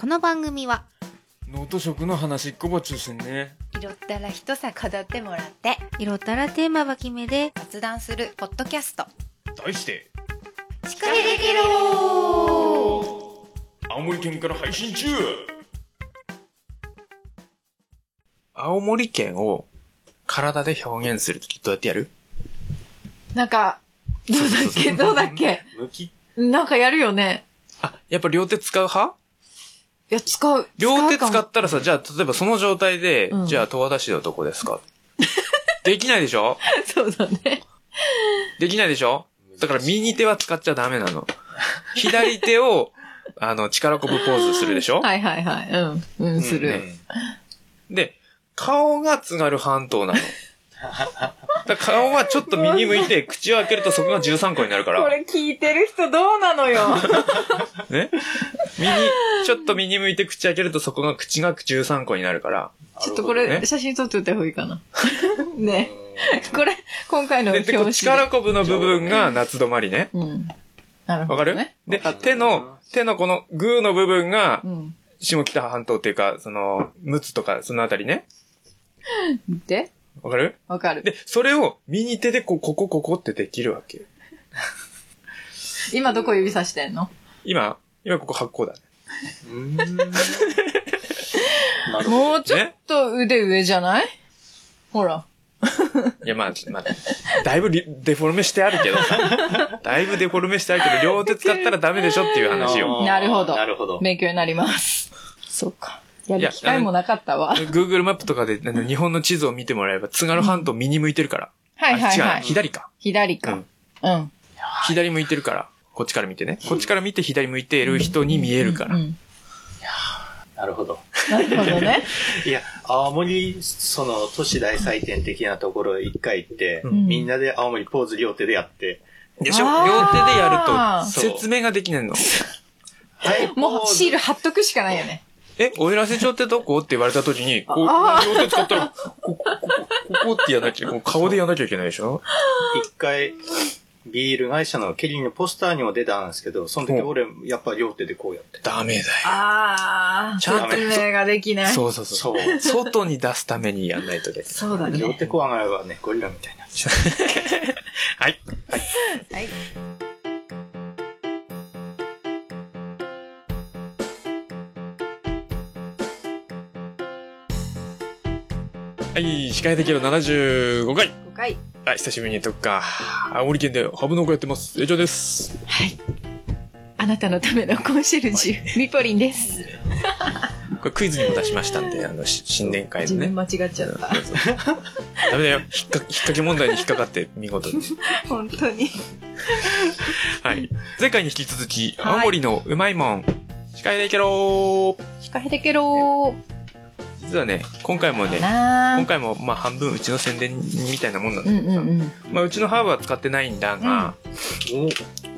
この番組は脳と食の話っこば中心ね。拾ったら一さ語ってもらって色ったらテーマは決めで雑談するポッドキャスト。題して、司会できろ青森県から配信中。青森県を体で表現するときどうやってやる？なんか、どうだっけ？どうだっけ？向き？なんかやるよね。あ、やっぱ両手使う派？いや、使う。両手使ったらさ、じゃあ例えばその状態で、うんじゃあ十和田市はどこですか？できないでしょ？そうだね。できないでしょ？だから右手は使っちゃダメなの。左手を、あの、力こぶポーズするでしょ？はいはいはい。うん。うん、する。で、顔が津軽半島なの。だから顔はちょっと右向いて、口を開けるとそこが13個になるから。これ聞いてる人どうなのよ。ね？右、ちょっと右向いて口開けるとそこが口が13個になるから。ちょっとこねれ、写真撮っておいた方がいいかな。ね。これ、今回ので、でこ紙力こぶの部分が夏止まりね。うん。なるほわかる？どね。で、手の、手のこのグーの部分がうん。下北半島っていうか、その、陸奥とかそのあたりね。で？わかる？わかる。で、それを右手でこう、ここここってできるわけ。今どこ指さしてんの？今、今ここ8個だね。う。もうちょっと腕上じゃない？ほら。いや、まあ、まあ、だいぶリデフォルメしてあるけどさ。だいぶデフォルメしてあるけど、両手使ったらダメでしょっていう話よ。あーなるほどなるほど。勉強になります。そうか。やいやる機会もなかったわ。Google マップとかで 日本の地図を見てもらえば、津軽半島右向いてるから。はいはいあ違うはい。左か。左か。うん。左向いてるから。こっちから見てね。こっちから見て左向いている人に見えるから。うん。なるほど。なるほどね。いや、青森、その、都市大祭典的なところへ一回行って、うんみんなで青森ポーズ両手でやって、でしょ？両手でやると説明ができないの。はい、もうシールル。貼っとくしかないよね。え、おいらせ町ってどこ？って言われた時に、こう、あ両手使ったら、ここ、ここ、ここってやんなきゃ、こう顔でやんなきゃいけないでしょ？一回、ビール会社のケリーのポスターにも出たんですけど、その時俺、やっぱ両手でこうやって。ダメだよ。あー。ちゃんと説明ができない。そうそうそう。そう外に出すためにやんないとで。そうだね。両手こう上がればね、ゴリラみたいになっちゃはい。はい。はい、司会できる75回。5回。はい、久しぶりにとくか。青森県でハブ農家やってます。以上です。はい。あなたのためのコンシェルジュ、ミポリンです。これクイズにも出しましたんで、あの、し新年会のね。間違っちゃった。ダメだよ。引っか、け問題に引っかかって、見事に。本当に。はい。前回に引き続き、はい青森のうまいもん。司会できろ控えてけろ実はね、今回もね今回もまあ半分うちの宣伝みたいなもんなんだうんけどさ、うんうん。まあうちのハーブは使ってないんだが、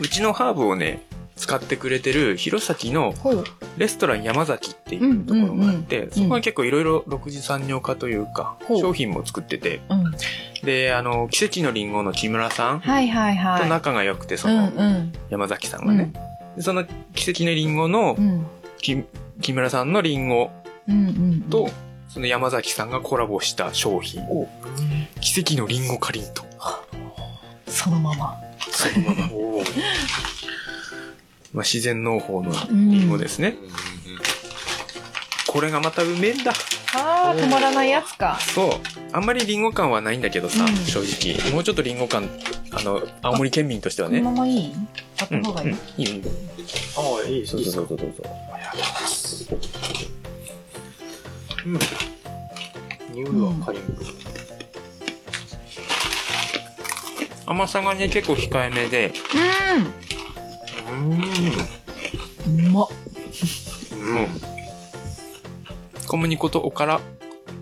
うちのハーブをね、使ってくれてる弘前の。レストラン山崎っていうところがあって、うんうんうんそこは結構いろいろ6次産業化というか、ほう商品も作ってて、うん。で、あの、奇跡のリンゴの木村さんはいはいはい。と仲が良くて、そうんのうん。山崎さんがね。でその奇跡のリンゴのうん。木木村さんのリンゴうんうん。と、その山崎さんがコラボした商品。奇跡のリンゴかりんと。そのまま。そのまま。まあ、自然農法のリンゴですね。これがまたうめえんだ。あー、止まらないやつか。そう。あんまりリンゴ感はないんだけどさ、うん正直。もうちょっとリンゴ感、あの、青森県民としてはこのね。ままいい？買っうん、うんた方がいい？、いいよいいよ。ああ、いいそうそうそうそうそう。うん。匂いはカリン。甘さがね、結構控えめで、うん。うん。うまっ。うん。小麦粉とおから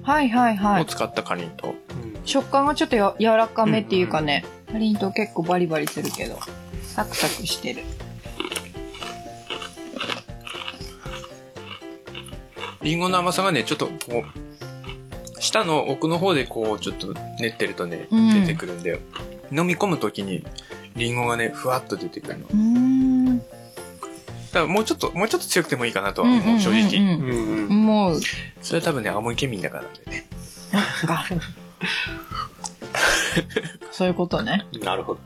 はいはいはい。を使ったかりんと。食感がちょっとや柔らかめっていうかね、かりんとう結構バリバリするけど、サクサクしてる。リンゴの甘さがね、ちょっとこう、舌の奥の方でこう、ちょっと練ってるとね、うん出てくるんだよ。飲み込むときに、リンゴがね、ふわっと出てくるの。うーん。からもうちょっと、もうちょっと強くてもいいかなとは思う、正直。うんうんうん。もう、それは多分ね、青森県民だからなんでね。か。そういうことね。なるほど。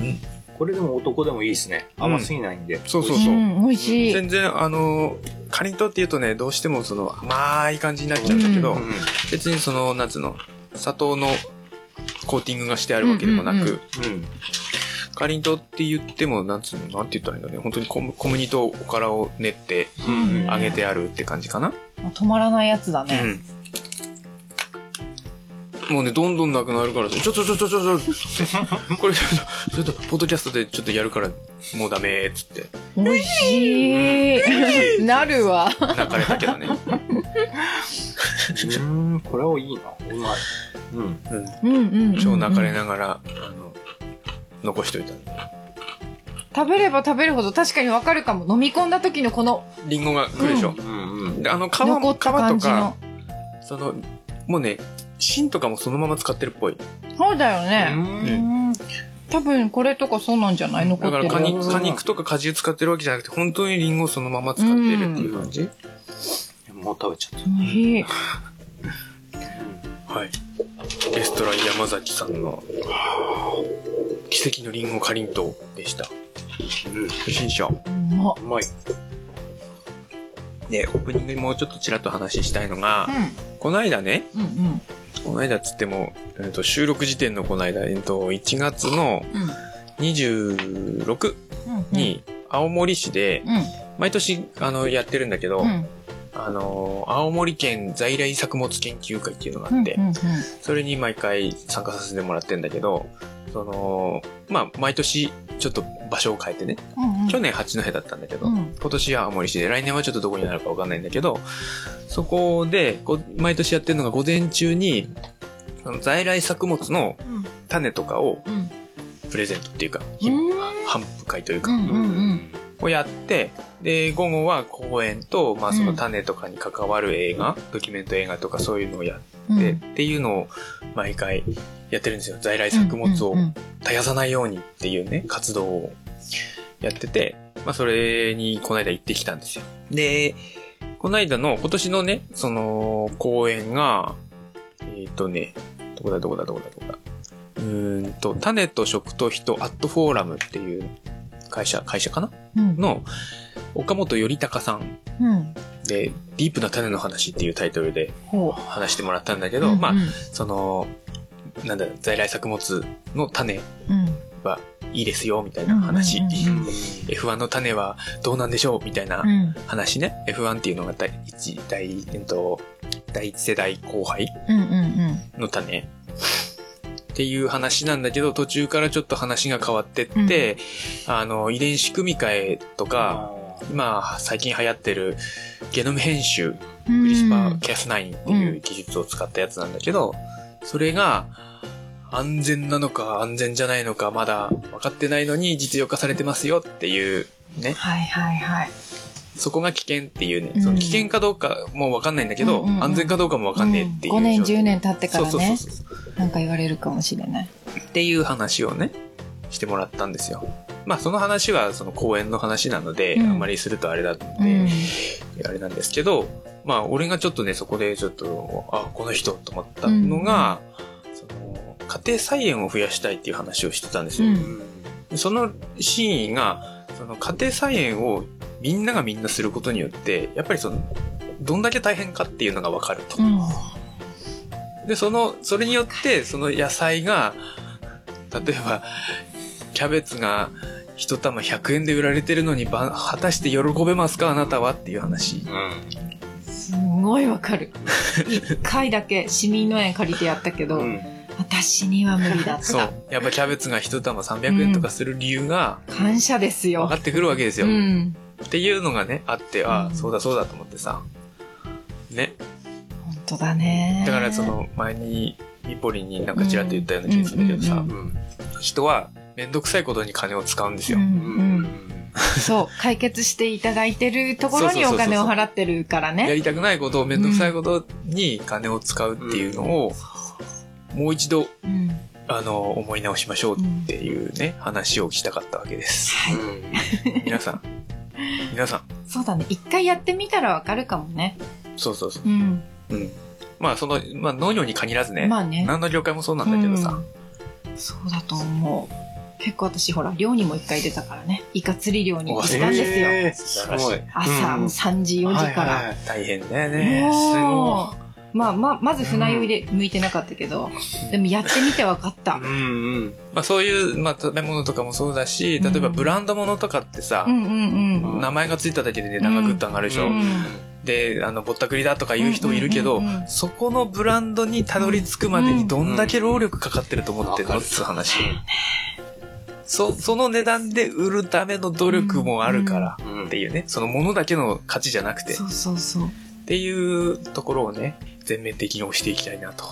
うんこれでも男でもいいですね。甘すぎないんで。そうそうそう。ん、美味しい。全然、あの、かりんとうって言うとね、どうしてもその甘い感じになっちゃうんだけど、ううん別にその、なんつうの、砂糖のコーティングがしてあるわけでもなく、うんうんうんうん。かりんとうって言っても、なんつうの、なんて言ったらいいんだね。本当に小麦小麦とおからを練ってうん揚げてあるって感じかな。止まらないやつだね。うん。もうね、どんどんなくなるからさ、ちょちょちょちょちょちょって、これちょっと、ちょっと、ポッドキャストでちょっとやるから、もうダメーっつって、美味しい。なるわ。泣かれたけどね。うん、これはいいな。うまい。うん。うん。うんうんうん。超泣かれながら、あの、残しといたんで。食べれば食べるほど確かにわかるかも。飲み込んだ時のこのリンゴが来るでしょ。うんうん。であの、皮残も、皮とった感じのか、。その、もうね、芯とかもそのまま使ってるっぽい。そうだよね。うんうん多分これとかそうなんじゃない？残ってるだから果肉、うん果肉とか果汁使ってるわけじゃなくて、本当にリンゴをそのまま使ってるっていう感じ、もう食べちゃった。美味しい。はい。レストラン山崎さんの、奇跡のリンゴかりんとうでした。うん。不審者。うまっうまい。で、オープニングにもうちょっとちらっと話したいのが、うこの間ね、ん。うんこの間っつっても、えっと収録時点のこの間、えっと、1月のうん。26うん。に、青森市で、うん。毎年、あの、やってるんだけど、うん。あの、青森県在来作物研究会っていうのがうん。あって、うん。それに毎回参加させてもらってんだけど、その、まあ、毎年ちょっと場所を変えてね、うん。去年八戸だったんだけど、うん今年は青森市で、来年はちょっとどこになるかわかんないんだけど、そこで、こう毎年やってるのが午前中に、あの在来作物のうん。種とかをうん。プレゼントっていうか、うん。頒布会というか、うん。うん。をやって、で、午後は公演と、まあその種とかに関わる映画、ドキュメント映画とかそういうのをやって、っていうのを毎回やってるんですよ。在来作物を絶やさないようにっていうね、活動をやってて、まあそれにこの間行ってきたんですよ。で、この間の今年のね、その公演が、えっ、とね、どこだどこだどこだどこだ。うーんと、種と食と人アットフォーラムっていう会社、会社かな？うん。の岡本頼隆さんうん。で、ディープな種の話っていうタイトルでほ話してもらったんだけう。ど、まあう、ん。その、なんだ、在来作物の種うん。はいいですよ、みたいな話。うんうんうん F1 の種はどうなんでしょうみたいなうん。話ね。F1 っていうのが第一、第、えっと、第一世代後輩うん。うん。の種。っていう話なんだけど、途中からちょっと話が変わってって、あの、遺伝子組み換えとか、今、最近流行ってるゲノム編集、うん。クリスパー Cas9 っていう技術を使ったやつなんだけど、それが安全なのか安全じゃないのかまだ分かってないのに実用化されてますよっていうね、はいはいはい。そこが危険っていうね、うんその危険かどうかも分かんないんだけど、うんうんうん安全かどうかも分かんねえっていう。5年、10年経ってからそうそうね、そうそう。なんか言われるかもしれない。っていう話をね、してもらったんですよ。まあその話はその公演の話なので、うんあんまりするとあれだって、うん。あれなんですけど、まあ、俺がちょっとね、そこでちょっと、あ、この人と思ったのが、その、家庭菜園を増やしたいっていう話をしてたんですよ。うんその真意が、その家庭菜園をみんながみんなすることによって、やっぱりその、どんだけ大変かっていうのがわかると。うん。で、その、それによって、その野菜が、例えば、キャベツが一玉100円で売られてるのに、ば果たして喜べますかあなたはっていう話。すごいわかる。一回だけ市民農園借りてやったけど、うん。私には無理だった。そう。やっぱキャベツが一玉300円とかする理由が感謝ですよ分か。ってくるわけですよ。うん。っていうのがね、あって、ああ、うんそうだそうだと思ってさ。ね。本当だね。だからその前にミポリンになんかちらっと言ったような気がするけどさ、うんうん。人はめんどくさいことに金を使うんですよ。うんううんん。そう、解決していただいてるところにお金を払ってるからやね。りたくないことをめんどくさいことに金を使うっていうのを、もう一度、うん。あの、思い直しましょうっていうね、話をしたかったわけです。はい。皆さん、皆さん、そうだね。一回やってみたらわかるかもね。そうそうそう。うん。うん。まあ、その、まあ、農業に限らずね。まあね。何の業界もそうなんだけどさ。うんそうだと思う。結構私ほら、漁にも一回出たからね。イカ釣り漁に行ったんですよ。えーすごい。朝うん3時、4時から。はいはい大変だよね。すもごうまあまあ、まず船酔いで向いてなかったけど、でもやってみて分かったうん。うん。い。まあ、そういう、まあ、食べ物とかもそうだし、例えばブランド物とかってさう、んうんうん。名前がついただけで値段がぐっと上がるでしょ。うんで、あの、ぼったくりだとか言う人もいるけど、うんうんうんうんそこのブランドにたどり着くまでにどんだけ労力かかってると思ってるの？うんって話。そ、その値段で売るための努力もあるからうんっていうね、そのものだけの価値じゃなくて、そうそうそう。っていうところをね、全面的に押していきたいなと。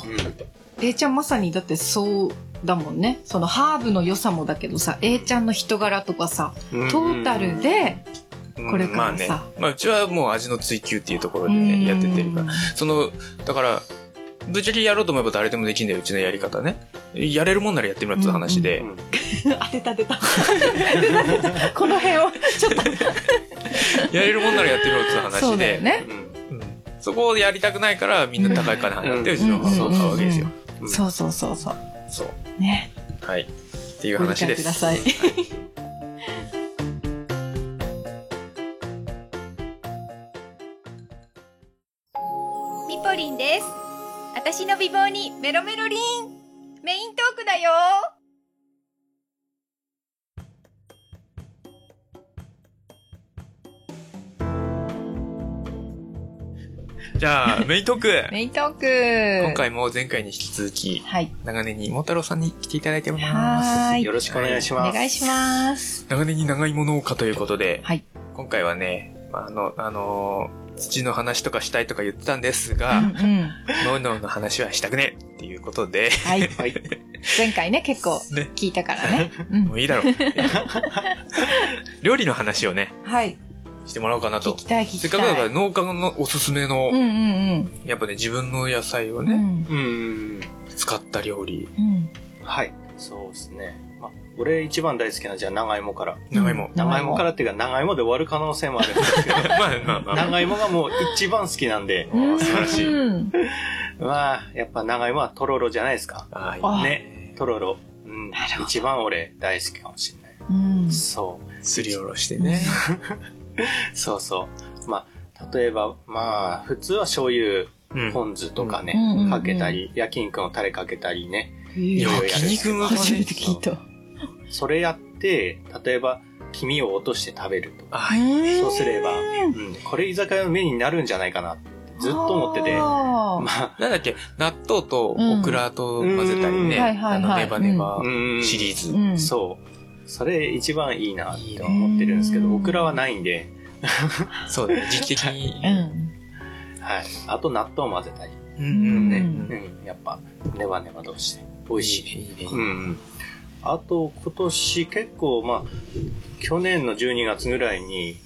A ちゃんまさにだってそうだもんね。そのハーブの良さもだけどさ、A ちゃんの人柄とかさ、うんトータルで、うんこれからさまあね。まあうちはもう味の追求っていうところでね、やってってるから。その、だから、ぶっちゃけやろうと思えば誰でもできんだよ、うちのやり方ね。やれるもんならやってみろっていう話で。うん当てた当てた。この辺を、ちょっと。やれるもんならやってみろっていう話で。そうだよね。そこをやりたくないからみんな高い金払ってううんちのハーブを買うわけですよ。うんそうそうそうそう。そう。ね。はい。っていう話です。解ください。私の美貌にメロメロリンメイントークだよじゃあ、メイントークメイントーク。今。回も前回に引き続き、はい。長年にも太郎さんに来ていただいておりはます。よろしくお願いしおます。願いします。長年に長芋農家ということで、はい。今回はね、まあ、あの、あのー土の話とかしたいとか言ってたんですうが、んうん。農業の話はしたくねっていうことで、はい。はい。前回ね、結構ね聞いたからね。うんもういいだろう。料理の話をね、はい。してもらおうかなと聞き。たい、聞きたい。せっかくだから農家のおすすめの、うんうんうん。やっぱね、自分の野菜をね、うん。うん。使った料理。うん。はい。そうですね。まあ、俺一番大好きなじゃあ長芋から。長芋。長芋からっていうか長芋で終わる可能性もあるんですけど、まあまあまあまあ。長芋がもう一番好きなんで、うん素晴らしいうん。まあ、やっぱ長芋はとろろじゃないですか。ああね。とろろ。うん一番俺大好きかもしれない。うん。そう。すりおろしてね。そうそう。まあ、例えば、まあ、普通は醤油、うん。ポン酢とかね、かけたり、焼肉のタレかけたりね。いや焼肉の初めて聞いた。それやって、例えば、黄身を落として食べるとか。あそうすれば、うん、これ居酒屋のメニューになるんじゃないかなってずっと思ってて。まあ、なんだっけ、納豆とオクラと混ぜたりうんね。はいはいはいあの、ネバネバうんシリーズ。うん。そう。それ一番いいなって思ってるんですけど、うんオクラはないんで、そうだね、時期的に。うん。はい。あと納豆混ぜたり、うんうんね。うん、やっぱ、ネバネバとして、美味しい。いいね。いいねうんうん。あと、今年結構、まあ、去年の12月ぐらいに、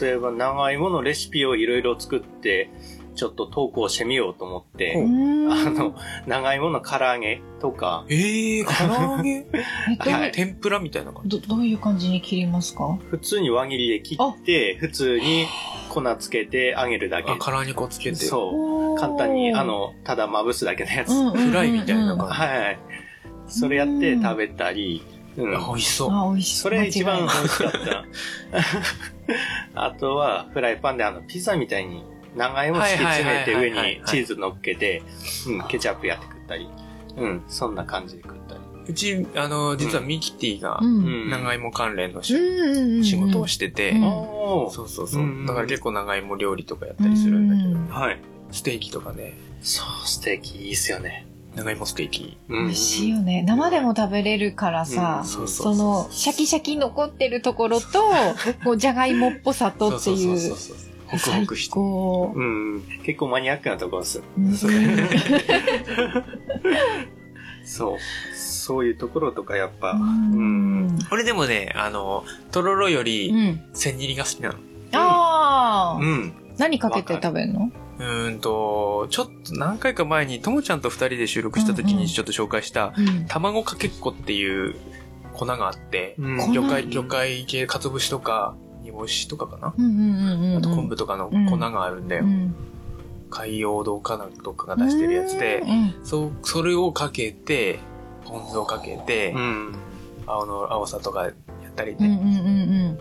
例えば長芋のレシピをいろいろ作って、ちょっと投稿してみようと思って、うんあの、長芋の唐揚げとか、ええー、唐揚げ？えっとはい天ぷらみたいな感じ？ど、どういう感じに切りますか？普通に輪切りで切って、普通に粉つけて揚げるだけあ、。唐揚げ粉つけて。そう。簡単に、あ、の、ただまぶすだけのやつ。フライみたいな感じ。はい。それやって食べたり、うん。あ美味しそう。あ、美味しい。それ一番美味しかった。あとは、フライパンであの、ピザみたいに長芋敷き詰めて上にチーズ乗っけて、うん、ケチャップやって食ったり。うん、そんな感じで食ったり。うち、あの、実はミキティが長芋関連の仕うん仕事をしててう、んおーそうそうそううん。だから結構長芋料理とかやったりするんだけどうん、はい。ステーキとかね、そう、ステーキいいっすよね。長芋ステーキ。うん美味しいよね。生でも食べれるからさ、うんその、シャキシャキ残ってるところと、こう、じゃがいもっぽさとっていう。そうそうそう。ホクホクして。こうん、結構マニアックなところです。う。う んそう。そういうところとかやっぱ、うん。俺でもね、あの、とろろようり、ん。千切りが好きなの。ああ、うん。何かけて食べるの？うーんと、ちょっと何回か前にともちゃんと二人で収録した時うんうんにちょっと紹介した、うん。卵かけっこっていう粉があって、うん魚介、魚介系、鰹節とか、煮干しとかかな、うんうんうんうん。あと昆布とかの粉があるんだよ。うん。海洋堂かなんとかが出してるやつで、うんそう、それをかけて、ポン酢をかけて、うん。青の、青さとかやったりね、うんうんうんうん。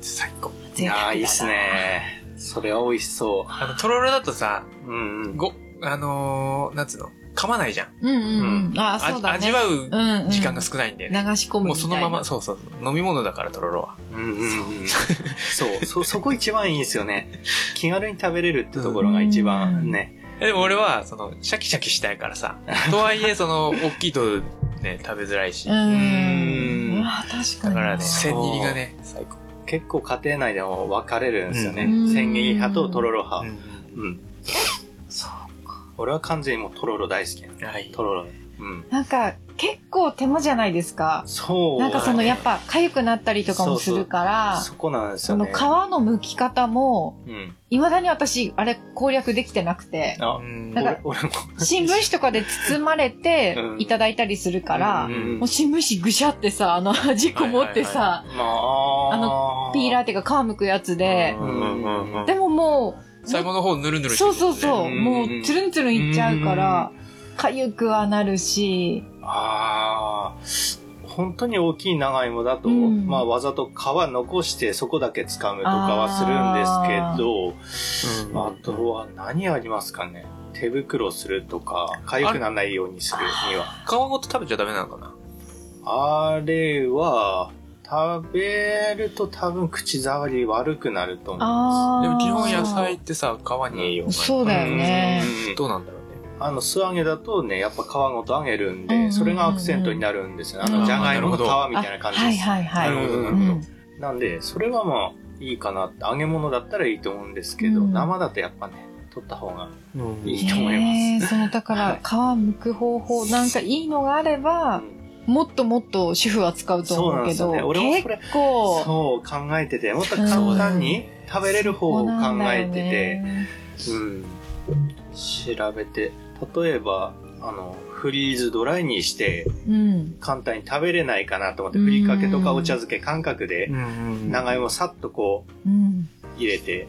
最高。いやー、いいっす。ね。それは美味しそあの、とろろだとさ、う。うんうん。ご、あのー、なんつうの、噛まないじゃん。うんうんうん。あ、あそうだね。味わう時間が少ないんだよね。流し込むみたいな。もうそのまま、そうそう、飲み物だから、とろろは。うんうんうん。そう、そ、そこ一番いいんですよね。気軽に食べれるってところが一番ね。えでも俺は、その、シャキシャキしたいからさ。とはいえ、その、大きいとね、食べづらいし。ううんん。あ、確かに。だからね、千切りがね、最高。結構家庭内でも分かれるんですよね。うん千切り派ととろろ派。うんうん。俺は完全にもうとろろ大好きなのはい。とろろ。うん。なんか、結構手間じゃないですか。そう。なんかその、やっぱ、痒くなったりとかもするから、そこなんですそのよね。皮の剥き方も、うん。未だに私、あれ攻略できてなくて、なんか。新聞紙とかで包まれてうん。いただいたりするから、うん。もう新聞紙ぐしゃってさ、あの端っこ持ってさ、まあ、あのピーラーっていうか皮むくやつで、うん。うんうんうんでももう、最後の方ぬるぬるしてそうるねそうそう、う。んもうつるんつるんいっちゃうから、痒くはなるし、ああ、本当に大きい長芋だと、うん。まあわざと皮残してそこだけ掴むとかはするんですけど、あとは何ありますかね？手袋するとか、痒くならないようにするには。皮ごと食べちゃダメなのかな？あれは、食べると多分口触り悪くなると思いまあでも基本ー野菜ってさ、皮に栄養がそうだよね。す。うん。どうなんだろう？ね。あの、素揚げだとね、やっぱ皮ごと揚げるんで、それがアクセントになるんですよ。あの、うんじゃがいもの皮みたいな感じです。はいはいはい。なるほどなるほどうんなんで、それはまあ、いいかなって。揚げ物だったらいいと思うんですけど、うん生だとやっぱね、取った方がうんいいと思います。そのだから皮むく方法なんかいいのがあれば、もっともっと主婦は使うと思うけど、俺もそれ結構そう考えてて、もっと簡単に食べれる方を考えてて、うん。調べて、例えば、あの、フリーズドライにして、うん。簡単に食べれないかなと思って、ふりかけとかお茶漬け感覚で、長芋さっとこう、うん。入れて、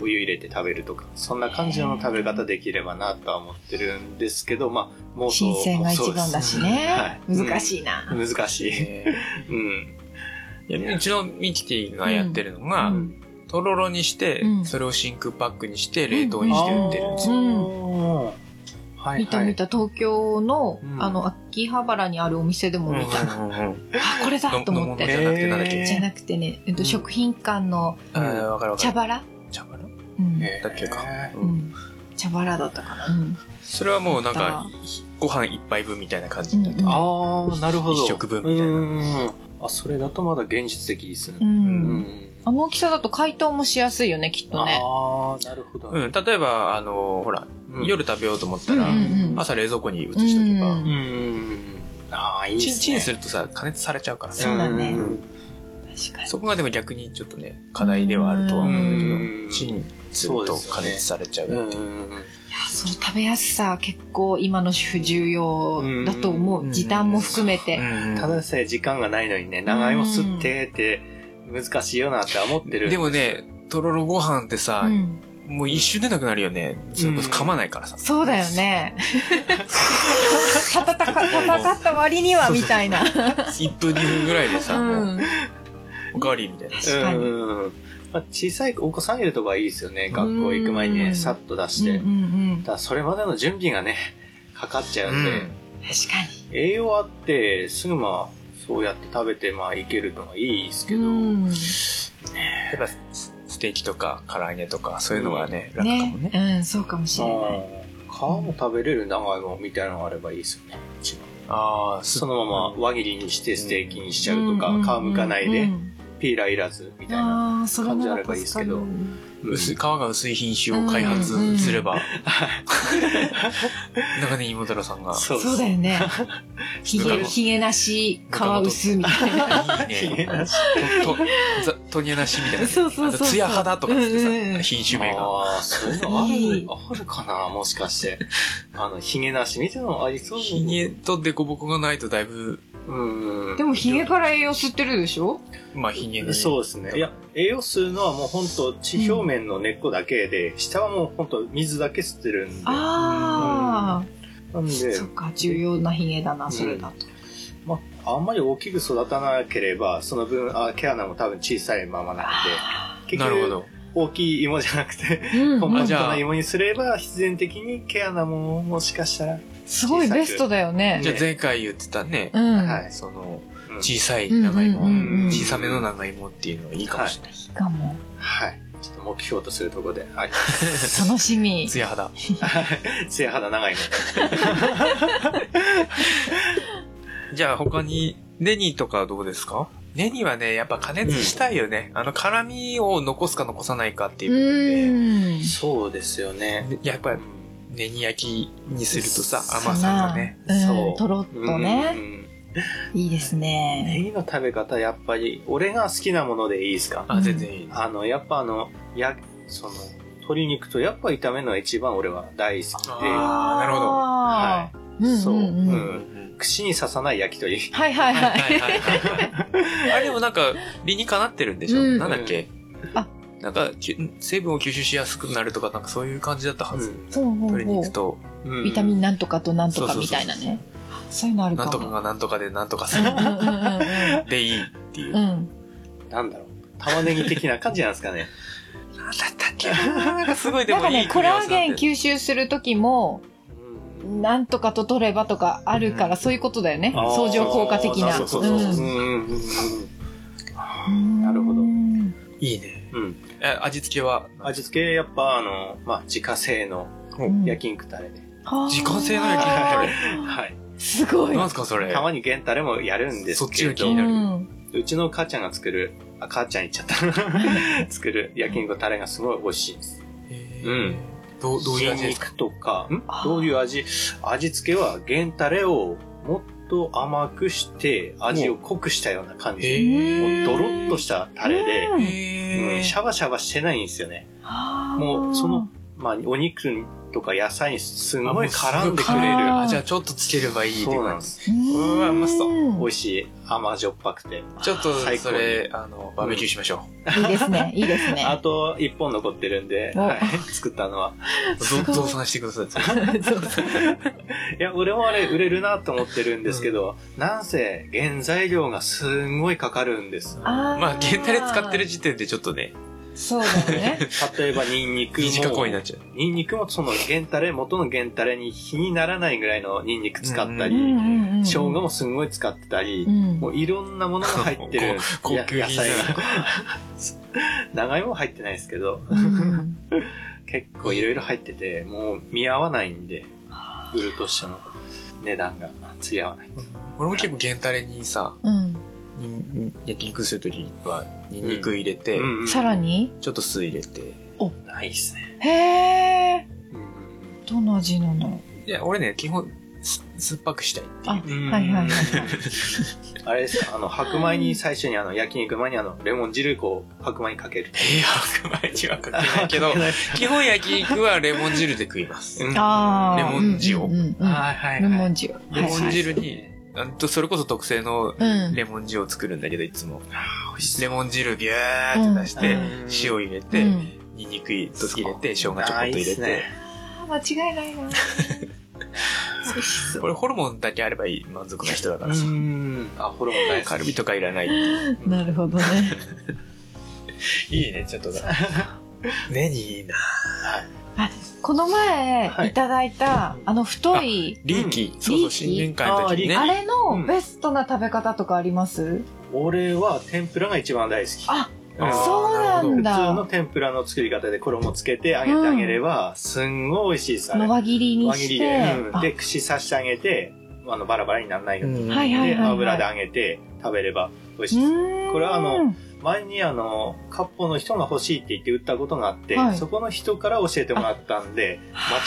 お湯入れて食べるとか、そんな感じの食べ方できればなとは思ってるんですけど、まあ、もう新鮮が一番だしね。難い。しいな。うん難しい。えうん。ーいやうちのミキティがやってるのが、うんとろろにして、うんそれを真空パックにして冷凍にして売ってるんですよ。見た見た東京の、うんあの、秋葉原にあるお店でも見た。うんうんうんあ、これだと思って。じゃなくてなんだっけ？えーじゃなくてね、えっと、食品館の。茶バラ茶バラだっけかうん。茶バラだったかな。うん。それはもうなんだか、ご飯一杯分みたいな感じになってうんる。ああ、なるほど。一食分みたいなうんあ、それだとまだ現実的ですね。う。うんん。あの大きさだと解凍もしやすいよね、きっとね。ああ、なるほど。うん、例えば、あの、ほら、うん夜食べようと思ったら、うんうんうん朝冷蔵庫に移しとけば、うんうん。ああ、いいですね。チンチンするとさ、加熱されちゃうからさ。そうだねん確かに。そこがでも逆にちょっとね、課題ではあるとは思うんうんだけど、チンすると加熱されちゃううんっていう。いや、その食べやすさ結構今の主婦重要だと思う。時短も含めて。うんただでさえ時間がないのにね、長芋吸ってって難しいよなって思ってる。でもね、とろろご飯ってさう、んもう一瞬でなくなるよね。それこそ噛まないからさ。そうだよね。たたたか、たたかった割にはみたいな。1分2分ぐらいでさ、う。もうんおかわりみたいな。確かに。うん。まあ、小さいお子さんいるとかいいですよね。学校行く前にね、うんさっと出して。うんうんうん。ただそれまでの準備がね、かかっちゃうんで、うん確かに。栄養あって、すぐまあ、そうやって食べてまあいけるのがいいですけど、うんやっぱスステーキとか唐揚げとかそういうのがね、楽かもね。ね。うん、そうかもしれない。皮も食べれる長芋みたいなのがあればいいですよね。うちはああ、そのまま輪切りにしてステーキにしちゃうとか、んんん皮むかないで、うんピーラーいらずみたいな。感じあればいいですけど助かる薄い、皮が薄い品種を開発すれば、中根妹太郎さんが、そうそうだよね。ひげ、ひげなし、皮薄みたいな。いいね。と、と、ざとにゃなしみたいな。そうそうそうそうあとツヤ肌とかってさ、品種名が。ああ、そういうのある、あるかなもしかして。あの、ヒゲなしみたいなのありそうひげとデコボコがないとだいぶうん。でもヒゲから栄養吸ってるでしょ？まあ、ヒゲに。そうですね。いや、栄養吸うのはもう本当地表面の根っこだけで、下はもう本当水だけ吸ってるんで。あなんであ、そっか、重要なヒゲだな、それだと。まあ、あんまり大きく育たなければ、その分、あ毛穴も多分小さいままなんで、結局、なるほど。大きい芋じゃなくて、うんコンパクな芋にすれば、必然的に毛穴ももしかしたら、すごいベストだよね。じゃあ前回言ってたね、うん。はいその、うん小さい長芋、うんうんうん小さめの長芋っていうのはいいかもしれない。いいかも。はい。ちょっと目標とするところで、はい。楽しみ。ツヤ肌。ツヤ肌長いの。じゃあ他に、ネニとかどうですか？ネニはね、やっぱ加熱したいよね。あの、辛みを残すか残さないかっていうう部分ん。そうですよね。で、やっぱネニ焼きにするとさ、甘さがね。うんそうとろっとね。うんいいですネね。ギの食べ方、やっぱり、俺が好きなものでいいですか？あ、全然いい。あの、やっぱあの、や、その、鶏肉とやっぱ炒めるのが一番俺は大好きで、あーなるほどあーうんそう、うん。串に刺さない焼き鳥。はいはいはい。はいはいはい。あれでもなんか、理にかなってるんでしょ、うんなんだっけ？あなんか、き成分を吸収しやすくなるとか、なんかそういう感じだったはず。そうそう鶏そう肉と、ビタミンン。なんとかとなんとかみたいなね。そういうのあるなんとかかも。がなんとかでなんとかする。でいいっていう。うん。うん。なんだろう。玉ねぎ的な感じなんですかね。なんだったっけなかすごいでもいいなんかね、コラーゲン吸収するときも、うんなんとかと取ればとかあるから、うんそういうことだよね。相乗効果的な。そうそうそうそううんそううんうんうんなるほどいいね。うん。え、味付けは？味付け、やっぱあの、まあ、自家製のうん焼肉タレで。はあ自家製の焼き肉タレ？はい。すごい。なんすかそれ？たまに原タレもやるんですそっちけど、が気になるうんうちの母ちゃんが作る、あ、母ちゃん言っちゃった。作る焼肉タレがすごい美味しいです。えーうんどう、どういう味新ですか？肉とか、どういう味？味付けは原タレをもっと甘くして、味を濃くしたような感へじ。ーもうドロッとしたタレで、うんシャバシャバしてないんですよね。はあもうその、まあ、お肉とか野菜にすんごい絡んでくれる。ああ、じゃあちょっとつければいいってそうなん感じ。です。うわうまそう美味しい。甘じょっぱくて。ちょっとそれ、あの、バーベキューしましょいいですね。いいですね。あと、一本残ってるんで、おはい、作ったのは。う。ぞ増産してください。そうそう いや、俺もあれ売れるなと思ってるんですけど、なんせ原材料がすんごいかかるんです。まあ、原タレ使ってる時点でちょっとね、そうだよね。例えばニンニクも。短声になっちゃう。ニンニクもその原タレ、元の原タレに比にならないぐらいのニンニク使ったうり、生姜もすんごい使ってたりう、んもういろんなものが入ってる。こ高級品や野菜が。長芋も入ってないですけど、うん 結構いろいろ入ってて、もう見合わないんで、売るとしても値段が釣り合わない。俺も結構原タレにさ、うん焼肉するときは、ニンニク入れて、さらに？ちょっと酢入れて。ないっすね。へえ。うんどの味なの？いや、俺ね、基本、す酸っぱくしたいっていう。あ、うんはいはいはいはい。あれですか、あの、白米に最初にあの、焼肉前にあの、レモン汁こう、白米にかける。いや、白米にはかけないけど、基本焼肉はレモン汁で食います。うんああ。レモン塩うんうんうんうんはいはいはい。レモン塩。レモンはい汁に、なんとそれこそ特製の。レモン塩を作るんだけど、いつも。レモン汁ビューって出して、うん塩入れて、うんニンニクと入れて、生姜ちょこっと入れてあ間違いないな。美味しそう。これホルモンだけあればいい満足な人だからさ。ん。あ、ホルモン大好き。カルビとかいらない。なるほどね。いいね、ちょっとだ。ねにいいな。この前はい。いただいた、あの太い、リーキ、そうそう、新年会の時にね。あれのベストな食べ方とかあります？俺は天ぷらが一番大好き。あ、そうなん普だ通の天ぷらの作り方で衣つけて揚げてあげれば、すんごい美味しいです。あ輪切りに輪切りで。で、串刺してあげて、あの、バラバラにならないように。で、油で揚げて食べれば美味しいです。ここれはあの、前にあの、カッポの人が欲しいって言って売ったことがあって、はいそこの人から教えてもらったんで、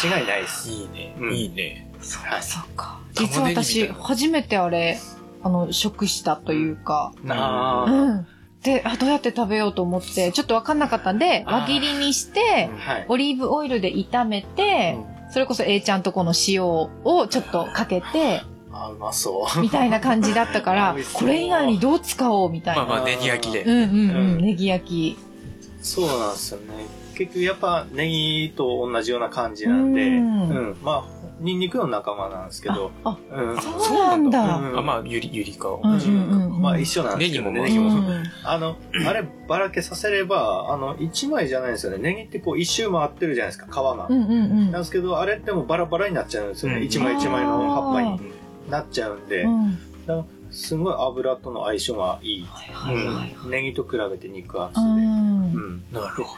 間違いないです。いいねう。んいいね。はい。そっか。玉ねぎ実は私、な初めてあれ、あの、食したというか、うあーん。で、あ、どうやって食べようと思って、ちょっとわかんなかったんで、輪切りにして、はい。オリーブオイルで炒めて、それこそ A ちゃんとこの塩をちょっとかけて、あ、うまそう。みたいな感じだったから これ以外にどう使おうみたいな。まあまあ、ネギ焼きで。うんうんううんん、ネギ焼き。そうなんですよね。結局やっぱネギと同じような感じなんで、ううんん。まあ、ニンニクの仲間なんですけど、あ、うん。そうなんだ。うんあ、まあ、ゆり、ゆりか。まあ一緒なんですけどね、ネギも。ネギもうんあの、あればらけさせれば、あの、一枚じゃないんですよね。ネギってこう一周回ってるじゃないですか、皮が。うんうんうんなんですけど、あれってもうバラバラになっちゃうんですよね。うん一枚一枚の葉っぱになっちゃうんで、うんすごい油との相性がいい。はいはいはいうんネギと比べて肉厚うで。んうん。なるほ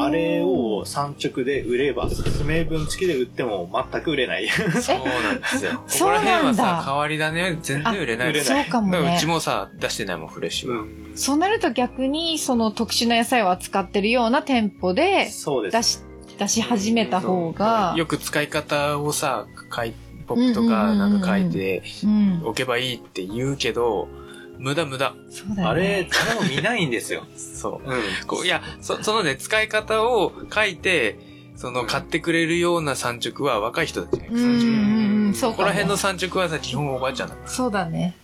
あれを産直で売れば、説明文付きで売っても全く売れない。ど。そうなんですよ。こそうこら辺なんだはさ、変わり種全然売れないあ売れそうかもねだからうち。もさ、出してないもん、フレッシュは。んそうなると逆に、その特殊な野菜を扱ってるような店舗でそうです。出し、出し始めた方が、よく使い方をさ、書い、ポップとかなんか書いてうん。おけばいいって言うけど、無駄無駄。そうだよあれね。、誰も見ないんですよ。そう。うん。こういや、そそのね、使い方を書いて、その、買ってくれるような産直は若い人たちが行く産うんうん直。うん、そう。ここら辺の産直はさ、基本おばあちゃんだかそうだね。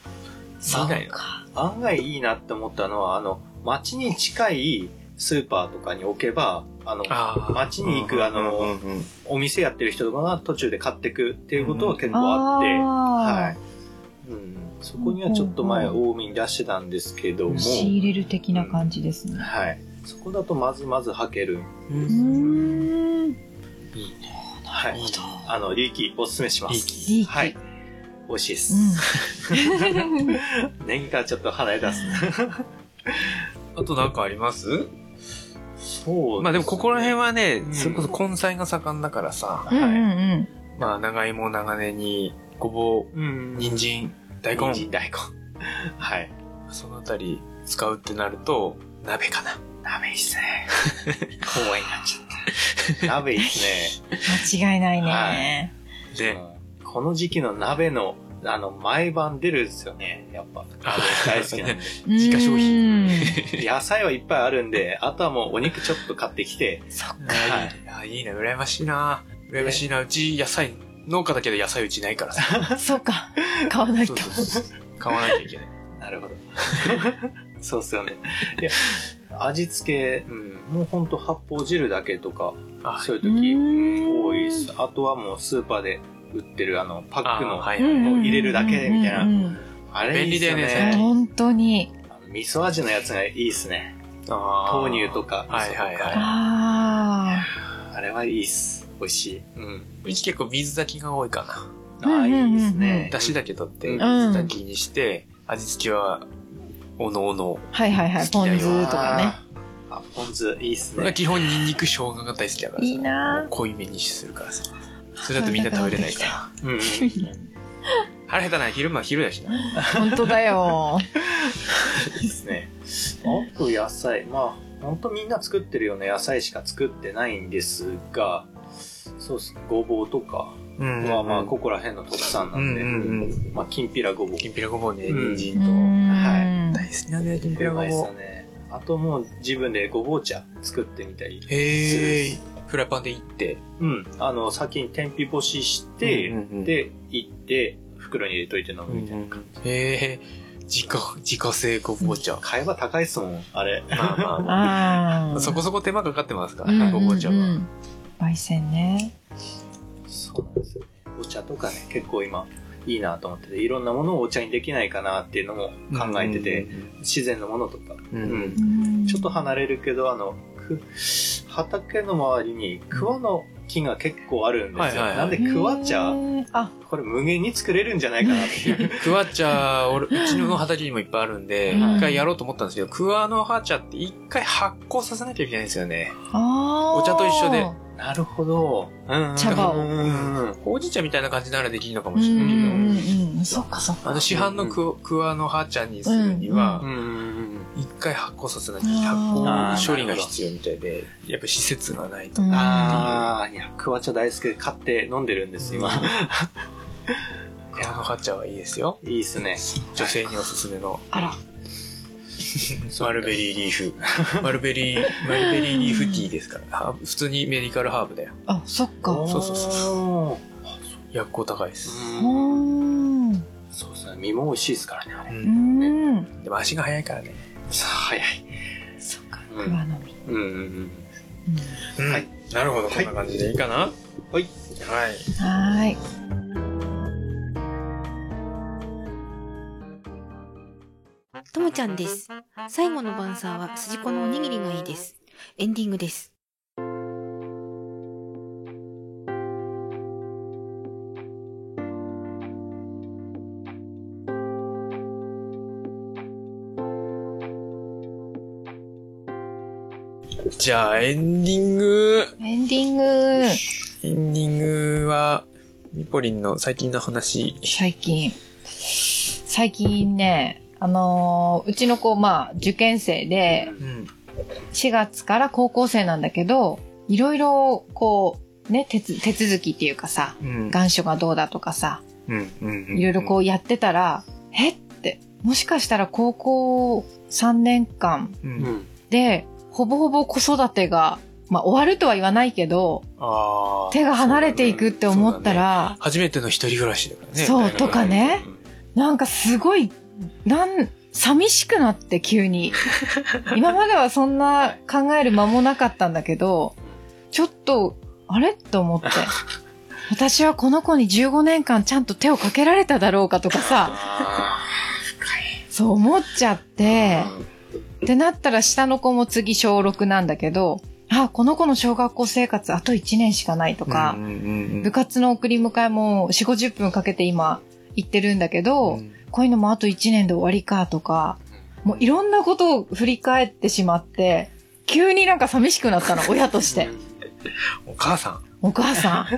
ら。見ないの。か。案外いいなって思ったのは、あの、街に近いスーパーとかに置けば、あの、あー街に行くあのうんうんうんお店やってる人とかが途中で買ってくっていうことは結構あって、は。はいうん。そこにはちょっと前、多めに出してたんですけども、仕入れる的な感じですね。はい。そこだとまずまず履ける。ううんん。はいいいね。あの、リーキおすすめします。いい気。はい。美味しいです。うん。ネギからちょっと離れ出す。あとなんかあります？そうまあでもここら辺はねう、んそれこそ根菜が盛んだからさ、うんうんうん。まあ長芋、長ネギ、ごぼう、うん人参、大根、人参、大根。はい。そのあたり使うってなると、鍋かな。鍋いいっすね。公園になっちゃった。鍋いいっす 間違いないはね。で、ね。この時期の鍋の、あの、毎晩出るんですよね。やっぱ。あ大好きなんで。自家消費うん野菜はいっぱいあるんで、あとはもうお肉ちょっと買ってきて、そっか。あいいね、羨ましいな。羨ましいな。うち野菜、農家だけど野菜うちないからさ。そうか。買わないと買わなきゃいけない。なるほど。そうっすよね。いや、味付け、うん、もうほんと発泡汁だけとか、あそういう時、うん多いです。あとはもうスーパーで売ってるあの、パックの、入れるだけみたいなあれいいっすよ便利だよねね。本当に。味噌味のやつがいいっすね。豆乳とか、はいはいはい味噌とかああれはいいっす。美味しい。うん。うち結構水炊きが多いかな。ああ、いいですね。出汁だけ取って、うん水炊きにして、味付けは、おのおの。あ。はいはいはい。ポン酢とかね。あ。ポン酢いいっすね。基本ニンニク生姜が大好きだからさ。いいな濃いめにするからさ。それだとみんな食べれないから。うんうん。腹減ったな、昼間昼だしな。本当だよ。いいですね。あと野菜。まあ、ほんとみんな作ってるような野菜しか作ってないんですが、そうっす。ごぼうとかうんはまあ、ここら辺の特産なんで、うんうんまあ、きんぴらごぼう。きんぴらごぼうね、うん人参と。は大好きなんだよ、きんぴらうまいっすごぼう。よね。あともう自分でごぼう茶作ってみたり。へえ。フライパンでいって。うん。あの、先に天日干しして、うんうんうんで、いって、袋に入れといて飲むみたいな。へえ。自家、自家製ごぼう茶。買えば高いっすもん、あれ。まあまあまあ。そこそこ手間かかってますかうんら、ごぼう茶は。うんうん焙煎ね。そうなんですよね。お茶とかね、結構今、いいなと思ってて、いろんなものをお茶にできないかなっていうのも考えてて、自然のものとか、うんうんうんちょっと離れるけど、あの、く畑の周りに桑の木が結構あるんですよ。はいはいはいなんで桑茶、あ、これ無限に作れるんじゃないかなっていう。クワ茶、俺、うちの畑にもいっぱいあるんで、うん一回やろうと思ったんですけど、クワの葉茶って一回発酵させなきゃいけないんですよね。あーお茶と一緒で。なるほど。うんうん茶葉をうんうんうんほうじ茶みたいな感じならできるのかもしれないけど、んうんうん。そっかそっか。あの市販のククワの葉茶にするにはう、んうんうん一回発酵させなきゃ、あ発酵処理が必要みたいで、やっぱ施設がないと。うんああ、いや、桑茶大好きで買って飲んでるんです、今。クワの葉茶はいいですよ。いいっすね。女性におすすめのあら。マルベリーリーフ。マルベリー、マルベリーリーフティーですから。ハーブ普通にメディカルハーブだよ。あ、そっか。そうそうそうそ薬効高いです。う。うんん。身も美味しいですからね、あれ。う。うんん。でも足が速いからね。さあ、早い。そっか、うん桑の実。うんうんうん。うんはい。なるほど、こんな感じでいいかな？はい。はい。はーい。ともちゃんです。最後の晩餐は筋子のおにぎりがいいです。エンディングです。じゃあ、エンディング。エンディング。エンディングは、ミポリンの最近の話。最近。最近ね、あのーうちの子、まあ、受験生で、うん。4月から高校生なんだけど、いろいろ、こう、ね、手つ手続きっていうかさ、うん。願書がどうだとかさ。いろいろこうやってたら、えって、もしかしたら高校3年間。で、ほぼほぼ子育てが、まあ終わるとは言わないけど。手が離れていくって思ったそうだね、ら、初めての一人暮らしだからね。そうとかねなんかすごい、なん、寂しくなって急に。今まではそんな考える間もなかったんだけど、ちょっと、あれ？と思って。私はこの子に15年間ちゃんと手をかけられただろうかとかさ、あそう思っちゃって、ってなったら下の子も次小6なんだけど、あ、この子の小学校生活あと1年しかないとかう、んうんうん部活の送り迎えも4、50分かけて今行ってるんだけど、うんこういうのもあと1年で終わりかとか、もういろんなことを振り返ってしまって、急になんか寂しくなったの、親として。お母さん。お母さん。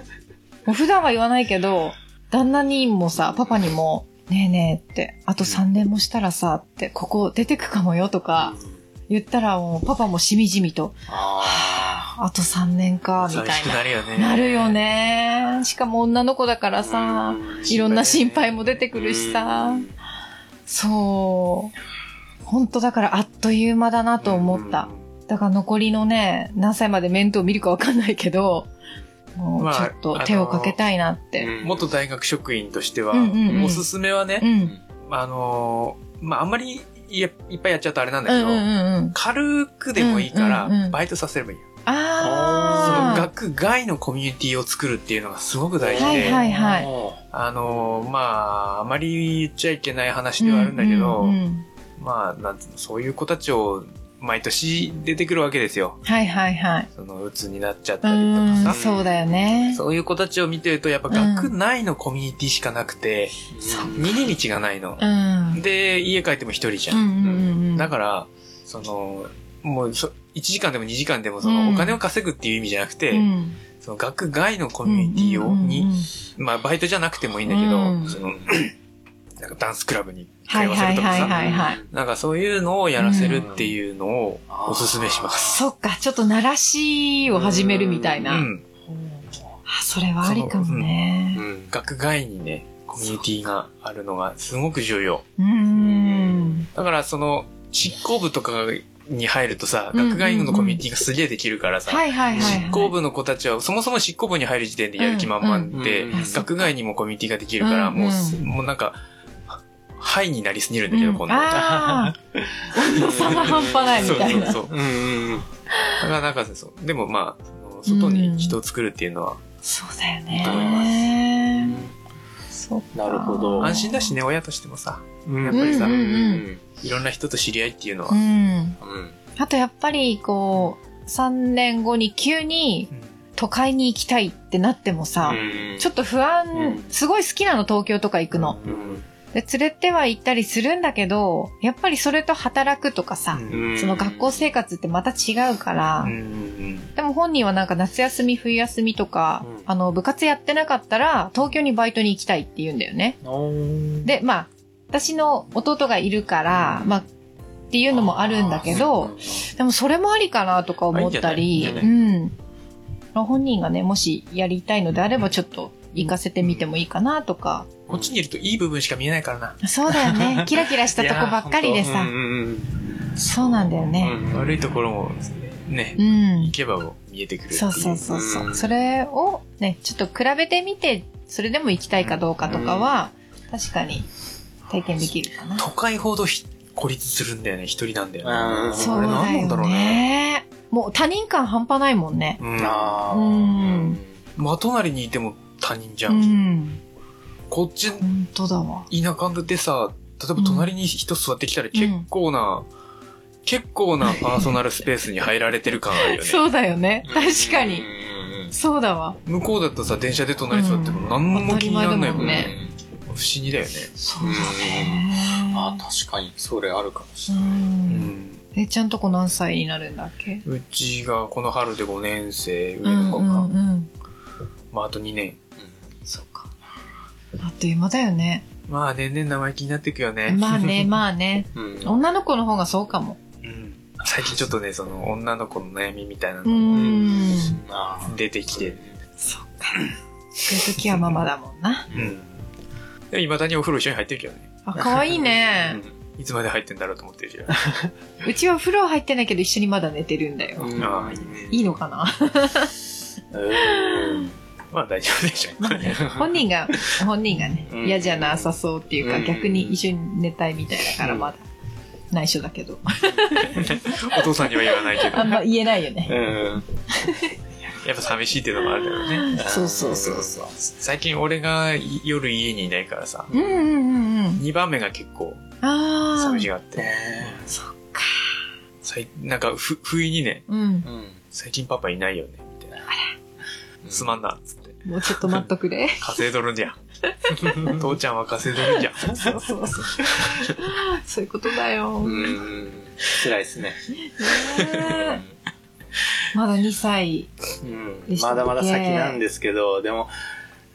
もう普段は言わないけど、旦那にもさ、パパにも、ねえねえって、あと3年もしたらさ、って、ここ出てくかもよとか、言ったらもうパパもしみじみと、ああと3年か、みたいなな。るよね。なるよね。しかも女の子だからさ、いろんな心配も出てくるしさ、そう。本当だからあっという間だなと思った。。だから残りのね、何歳まで面倒見るかわかんないけど、もうまあちょっと手をかけたいなって。元大学職員としては、うんうんうんおすすめはね、うん。あのーまあ、あんまりいやいっぱいやっちゃうとあれなんだけど、うんうんうんうん。軽くでもいいから、うんうんうんバイトさせればいいよ。そのああ。学外のコミュニティを作るっていうのがすごく大事で、はいはいはいあのーまあ、あまり言っちゃいけない話ではあるんだけど、うんうんうんまあ、なんつうの、そういう子たちを毎年出てくるわけですよ。はいはいはい。その、鬱になっちゃっうたりとかさ。そうだよね。そういう子たちを見てると、やっぱ学内のコミュニティしかなくて、逃げ道がないの。うん。で、家帰っても一人じゃ。うんんうんうん。だから、その、もうそ、1時間でも2時間でもそうんのお金を稼ぐっていう意味じゃなくて、うん、その学外のコミュニティを、うんうんうんに、まあバイトじゃなくてもいいんだけど、うんその、なんかダンスクラブに通はいわせるとかさ。なんかそういうのをやらせるっていうのをおすすめします。そっか、ちょっと鳴らしを始めるみたいな。うん。あ、それはありかもね。うん学外にね、コミュニティがあるのがすごく重要。うーん。だからその、執行部とかに入るとさ、うんうんうん学外のコミュニティがすげえできるからさ、はいはいはいはい。執行部の子たちは、そもそも執行部に入る時点でやる気満々で、うんうんうん学外にもコミュニティができるから、うんもうす、もうなんか、ハイになりすぎるんだけど、うん。今度。ああ、温度差が半端ないみたいな。そうそうそう。う。んうんうん。だからなんかそう、でもまあ、外に人を作るっていうのは、そうだよいいと思いますね。そっか。なるほど。安心だしね、親としてもさ、うん。やっぱりさうんうんうん。いろんな人と知り合いっていうのは、うん。うん。あとやっぱり、こう、3年後に急に都会に行きたいってなってもさ、ちょっと不安、うん。すごい好きなの、東京とか行くの。うんで、連れては行ったりするんだけど、やっぱりそれと働くとかさ、うん。その学校生活ってまた違うから、でも本人はなんか夏休み、冬休みとか、うん。あの、部活やってなかったら、東京にバイトに行きたいって言うんだよね。で、まあ、私の弟がいるから、まあ、っていうのもあるんだけど、でもそれもありかなとか思ったり、うん。まあ本人がね、もしやりたいのであれば、ちょっと行かせてみてもいいかなとか。こっちにいるといい部分しか見えないからな。そうだよね。キラキラしたとこばっかりでさうん。うんそうなんだよね。うん悪いところも、ねう、ん行。けば見えてくる。そうそうそうそうう。んそれをね、ちょっと比べてみて、それでも行きたいかどうかとかは、確かに体験できるかな。都会ほどひ孤立するんだよね。一人なんだようんね。そうあれ何だよなんだろうね。ね。もう他人感半端ないもんね。うん。うん真隣にいても他人じゃ。うんん。こっち、本当だわ。田舎でさ、例えば隣に人座ってきたら結構な、結構なパーソナルスペースに入られてる感あるよね。そうだよね。確かに。うんうんそうだわ。向こうだとさ、電車で隣に座っても何も気にならないもんね。不思議だよね。そうだね。あ確かに、それあるかもしう。れない。うんん。えっちゃんとこ何歳になるんだっけ？うちがこの春で5年生、うんう上の子が、んうん。まああと2年。あっという間だよね。まあ年々生意気になっていくよね。まあね、まあね。うんうん女の子の方がそうかも。うん。最近ちょっとね、その女の子の悩みみたいなうのん。あー出てきて、そっか。そういう時はママだもんな。うん。でも未だにお風呂一緒に入ってるけどね。あ、かわいいね。いつまで入ってんだろうと思ってるじゃん。うちは風呂入ってないけど一緒にまだ寝てるんだよ。うんああ、いいね。いいのかな？うんまあ大丈夫でしょ。まあね、本人が、本人がね、うん嫌じゃなさそうっていうか、うん逆に一緒に寝たいみたいだからうんまだ内緒だけど。お父さんには言わないけど。あんま言えないよね。うんやっぱ寂しいっていうのもあるだろうね。そうそうそうそう。最近俺が夜家にいないからさ、うんうんうんうん。2番目が結構。寂しがって。そっか。最なんかふ、不意にね、うん。うん最近パパいないよね。すまんな、つって。もうちょっと待っとくれ。稼いどるんじゃん。父ちゃんは稼いどるんじゃん。そうそうそう。そういうことだよ。うねん辛いですね。え まだ2歳。うんまだまだ先なんですけど、でも、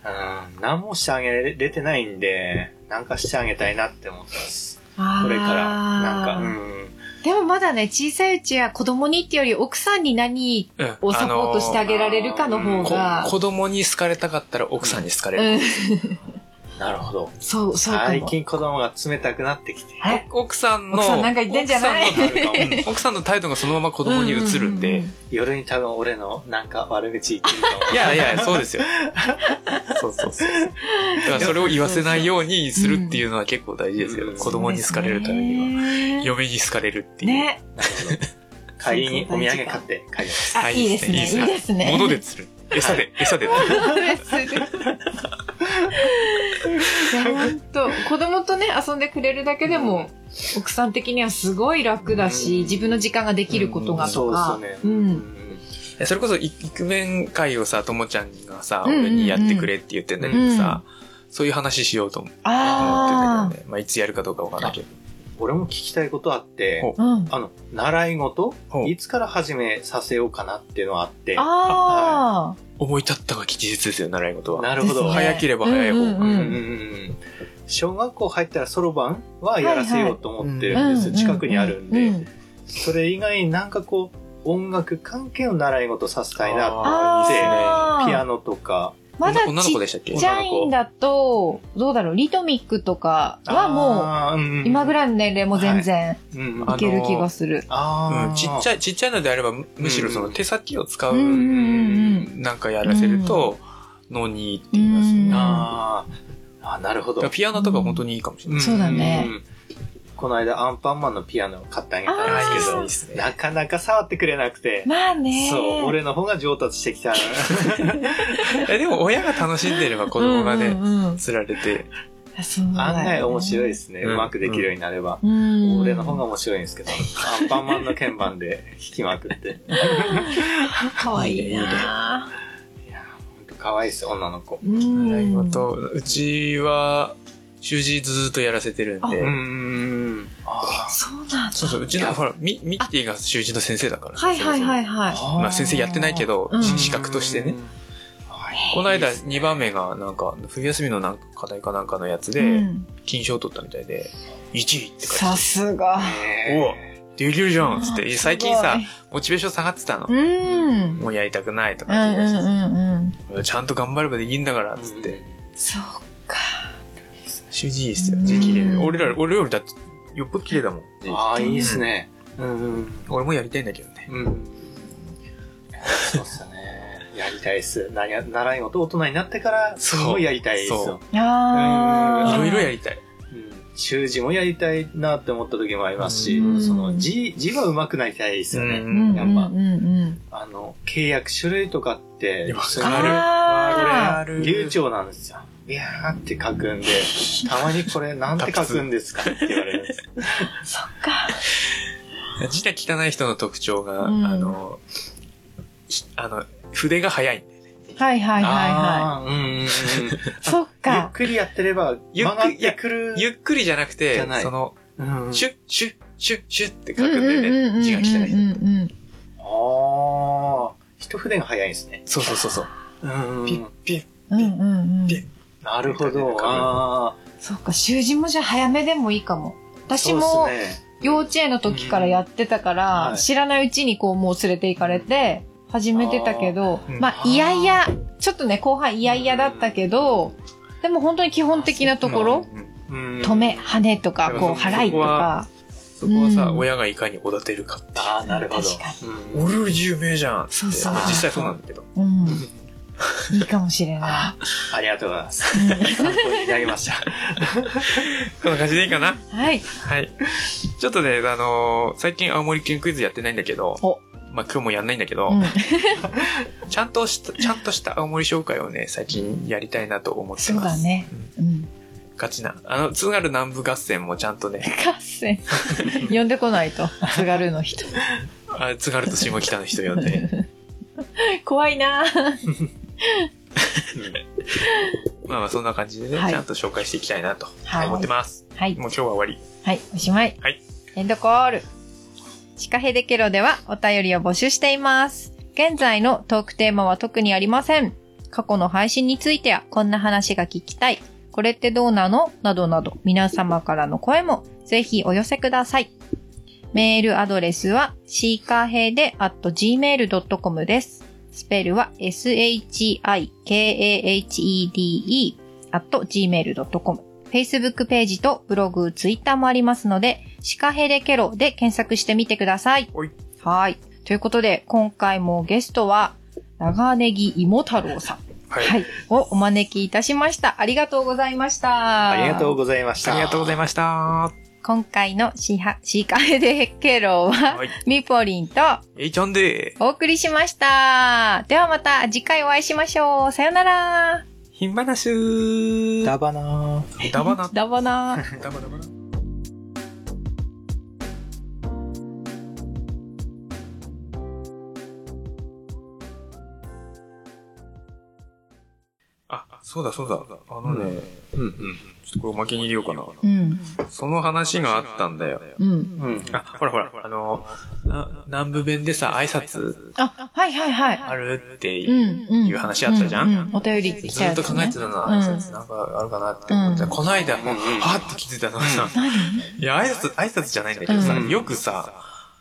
うん、何もしてあげれてないんで、なんかしてあげたいなって思ってます。これから、なんか、うん。でもまだね、小さいうちは子供にってより奥さんに何うんをサポートしてあげられるかの方こが。子供に好かれたかったら奥さんに好かれる。うん。なるほど。そう、そう。最近子供が冷たくなってきて。奥さんの、奥さんなんか言ってんじゃない？奥さんのうん 奥さんの態度がそのまま子供に移るんで。夜に多分俺のなんか悪口言ってると思う。いやいや、そうですよ。そうそうそう。だからそれを言わせないようにするっていうのは結構大事ですけど、うん子供に好かれるためには、に嫁に好かれるっていう。ね。なるほど。帰りにお土産買って帰ります。あ、いいですね。いいですね。物で釣る。餌で、餌で。いや、ほんと、子供とね、遊んでくれるだけでも、奥さん的にはすごい楽だし、うん自分の時間ができることがとか。そうですね。ん。それこそ、イクメン会をさ、ともちゃんがさ、俺にやってくれって言ってんだけどさ、そういう話しようと思ってたあけどね。まあ、いつやるかどうかわからないけど。俺も聞きたいことあって。うん。あの、習い事いつから始めさせようかなっていうのがあって。ああ。思い立ったが吉日ですよ、習い事は。なるほど。ね早ければ早い方が。うんうんうんうんうん小学校入ったらそろばんはやらせようと思ってるんです。うん近くにあるんで。うんそれ以外になんかこう、音楽関係の習い事させたいなってあーいいですねピアノとか。まだ女のちっ子でしたっけ？ちゃいんだと、どうだろう、リトミックとかはもう、も今ぐらいの年齢も全然い。ける気がする。ちっちゃい。い、ちっちゃいのであれば、むむしろその手先を使う、なんかやらせると、脳にいいって言いますうん。ね。あー。あー、なるほど。ピアノとか本当にいいかもしれない。そうだね。ん。この間アンパンマンのピアノを買ってあげたんですけどね、なかなか触ってくれなくて。まあね。そう、俺の方が上達してきた。えでも親が楽しんでれば子供がね、うんうんられて、案ね外面白いですね。うんうまくできるようになれば。うん。俺の方が面白いんですけど、アンパンマンの鍵盤で弾きまくって。かわいいな。いや、ほんと可愛いです、女の子。うんうちは、習字ずーっとやらせてるんで、うーん。あそうなんだ。そうそう、うちの、ほら、ミミキティが習字の先生だから。はいはいはいはい。あまあ先生やってないけど、うん資格としてね。。この間2番目がなんか、冬休みのなんか課題かなんかのやつうで、ん金賞取ったみたいで、1位って書いてさすが。おできるじゃんつって、最近さ、モチベーション下がってたの。うん。もうやりたくないとか。ちゃんと頑張ればできんだから、つって。そうか。主治医ですよ、うん字綺麗で。俺ら、俺よりだって、よっぽど綺麗だもん。ああ、いいですね。うんうん。俺もやりたいんだけどね。うん。そうっすよね。やりたいっす。習い事大人になってから、すごいやりたいですよ。ああ。いろいろやりたい。うん習字もやりたいなって思った時もありますし、うんその字、字は上手くなりたいですよね。うんやっぱうんうんうんあの、契約種類とかってある。流暢なんですよ。いやーって書くんで、たまにこれなんて書くんですかって言われるんです。そっか。字が汚い人の特徴が、うんあの、ひあの、筆が早い。はいはいはいはあーうんうんうんい。そっゆっか。くりやってればゆっく曲がってくる。ゆっくりじゃなくじてその、うんシュッ、シュッ、シュッ、シュッって書うんうんくんだよね。うんうん字が汚い人。うんうんああ、一筆が早いんですね。そうそうそうそう。うんピッピッ。うんうんうんピッなるほど。あそっか、習字もじゃあ早めでもいいかも。あ、私も。幼稚園の時からやってたかうんらは、い知らないうちにこうもう連れて行かれて、始めてたけどまあ、いやいや、ちょっとね、後半いやいやだったけど、でも本当に基本的なところ、うん止め、羽とか、こう、払いとか、そこはさ、うん親がいかにおだてるかって。ああ、なるほど。確かうん俺より有名じゃんって。そうそうまあ実際そうなんだけど。うん。いいかもしれな ありがとうございます。い。考になりました。こんな感じでいいかな？はい。はい。ちょっとね、あのー最近青森県クイズやってないんだけどお、まあ今日もやんないんだけど、うん。ちゃんとした、ちゃんとした青森紹介をね、最近やりたいなと思ってそうます。だね。うん。ガチな。あの、津軽南部合戦もちゃんとね、合戦。呼んでこないと、津軽の人。あ津軽と下北の人呼んで、怖いなまあまあそんな感じでね、はいちゃんと紹介していきたいなとはい思ってます。はい。もう今日は終わり。はい、おしまい。はい。エンドコール。シカヘデケロではお便りを募集しています。現在のトークテーマは特にありません。過去の配信についてやこんな話が聞きたい。これってどうなの？などなど皆様からの声もぜひお寄せください。メールアドレスはシーカーヘデ at gmail.com です。スペルは shikahede at gmail.com。Facebook ページとブログ、ツイッターもありますので、シカヘデケロで検索してみてください。はい。はい。ということで、今回もゲストは、長ネギ芋太郎さん。はい。はい。をお招きいたしました。ありがとうございました。ありがとうございました。ありがとうございました。は今回のシハシカヘデケロは、い。ミポリンとえいちゃんでお送りしました。ではまた次回お会いしましょう。さよなら。ひんばなしゅー。だばなー。だばな。だばな。だばだばな。そうだそうだ。あのね、うんうん。ちょっとこれおまけに入れようかな。うん。その話があったんだよ。うん。うん。あ、ほらほら、あの、な南部弁でさ、挨拶あ、はいはいはい。あるってういん、うん。いう話あったじゃん？ううお便り来ずたやつ、ね。っと考えてたな、うん挨拶なんかあるかなって思って、うんこの間、もう、うんはって気づいたのがさ、何？いや、挨拶、挨拶じゃないんだけどさ、うんよくさ、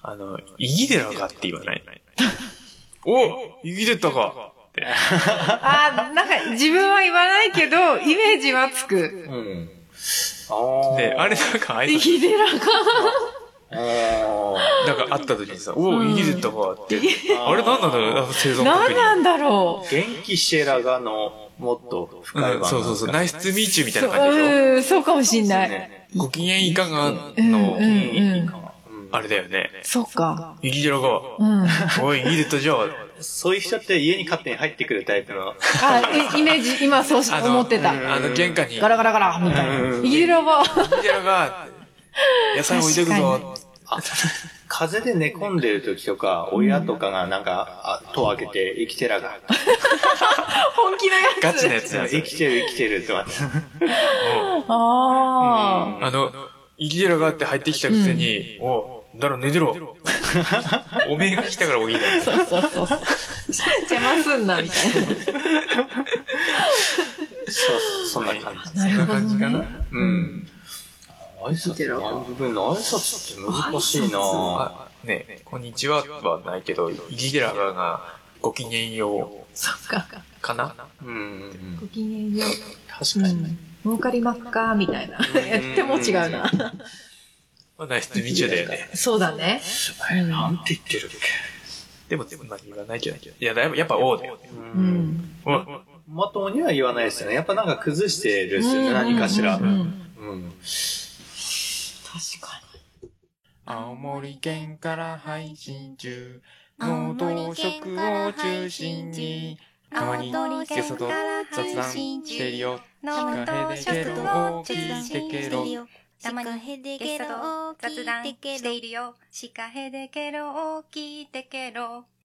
あの、イギデラがって言わない？おイギデタか。あ、なんか自分は言わないけど、イメージはつく。うん。ああ。で、あれなんか挨拶、ヒデラか。なんか会った時にさ、おうんイギデタかって。あれなんなんだろうあの生存確認。何なんだろう。元気シェラガのもっと深いうん、版そうそうそう、ナイスツミーチューみたいな感じでしょうん、そうかもしんない。ね。ご機嫌いかがうんの、うんうん。あれだよね。そっか。イギデラが、うん。おい、イギデタじゃあ、そういう人って家に勝手に入ってくるタイプの。あ、えイメージ、今そう思ってた。あの、玄関に、イガラガラガラ、みたいうんな。イギラは、ギデラが、野菜置いてくぞ。風邪で寝込んでる時とか、親とかがなんか、あ戸を開けて、生きてらが、本気のやつ。ガチなやつ生きてる生きてるとかって。ああ。あの、イギデラがあって入ってきたくせに、おだろ、寝てろ。おめえが来たからおいいだよ。そうそうそう。邪魔すんな、みたい そう、そんな感じ。な。なるほど感じかなね。うん。挨拶、南部分の挨拶って難しいなあ、ねこんにちははないけど、イギデラがご機嫌よそっか。うかなうん。ごきげんよう。確かに。うん。儲かりまっか、みたいな。や っても違うな。まだだよね。そうだね。あ、なんて言ってるっけ？でも、でも、言わないけど。いや、だいぶ、やっぱ王だよ。うん。まともには言わないですよね。やっぱなんか崩してるっすよね、何かしら。うん。確かに。青森県から配信中。農道食を中心に。たまに、ゲソと雑談してるよ。地下へでゲロを聞いてけろ。たまにヘデトロ雑談しているよ。シカヘデケロを聞いてケロ。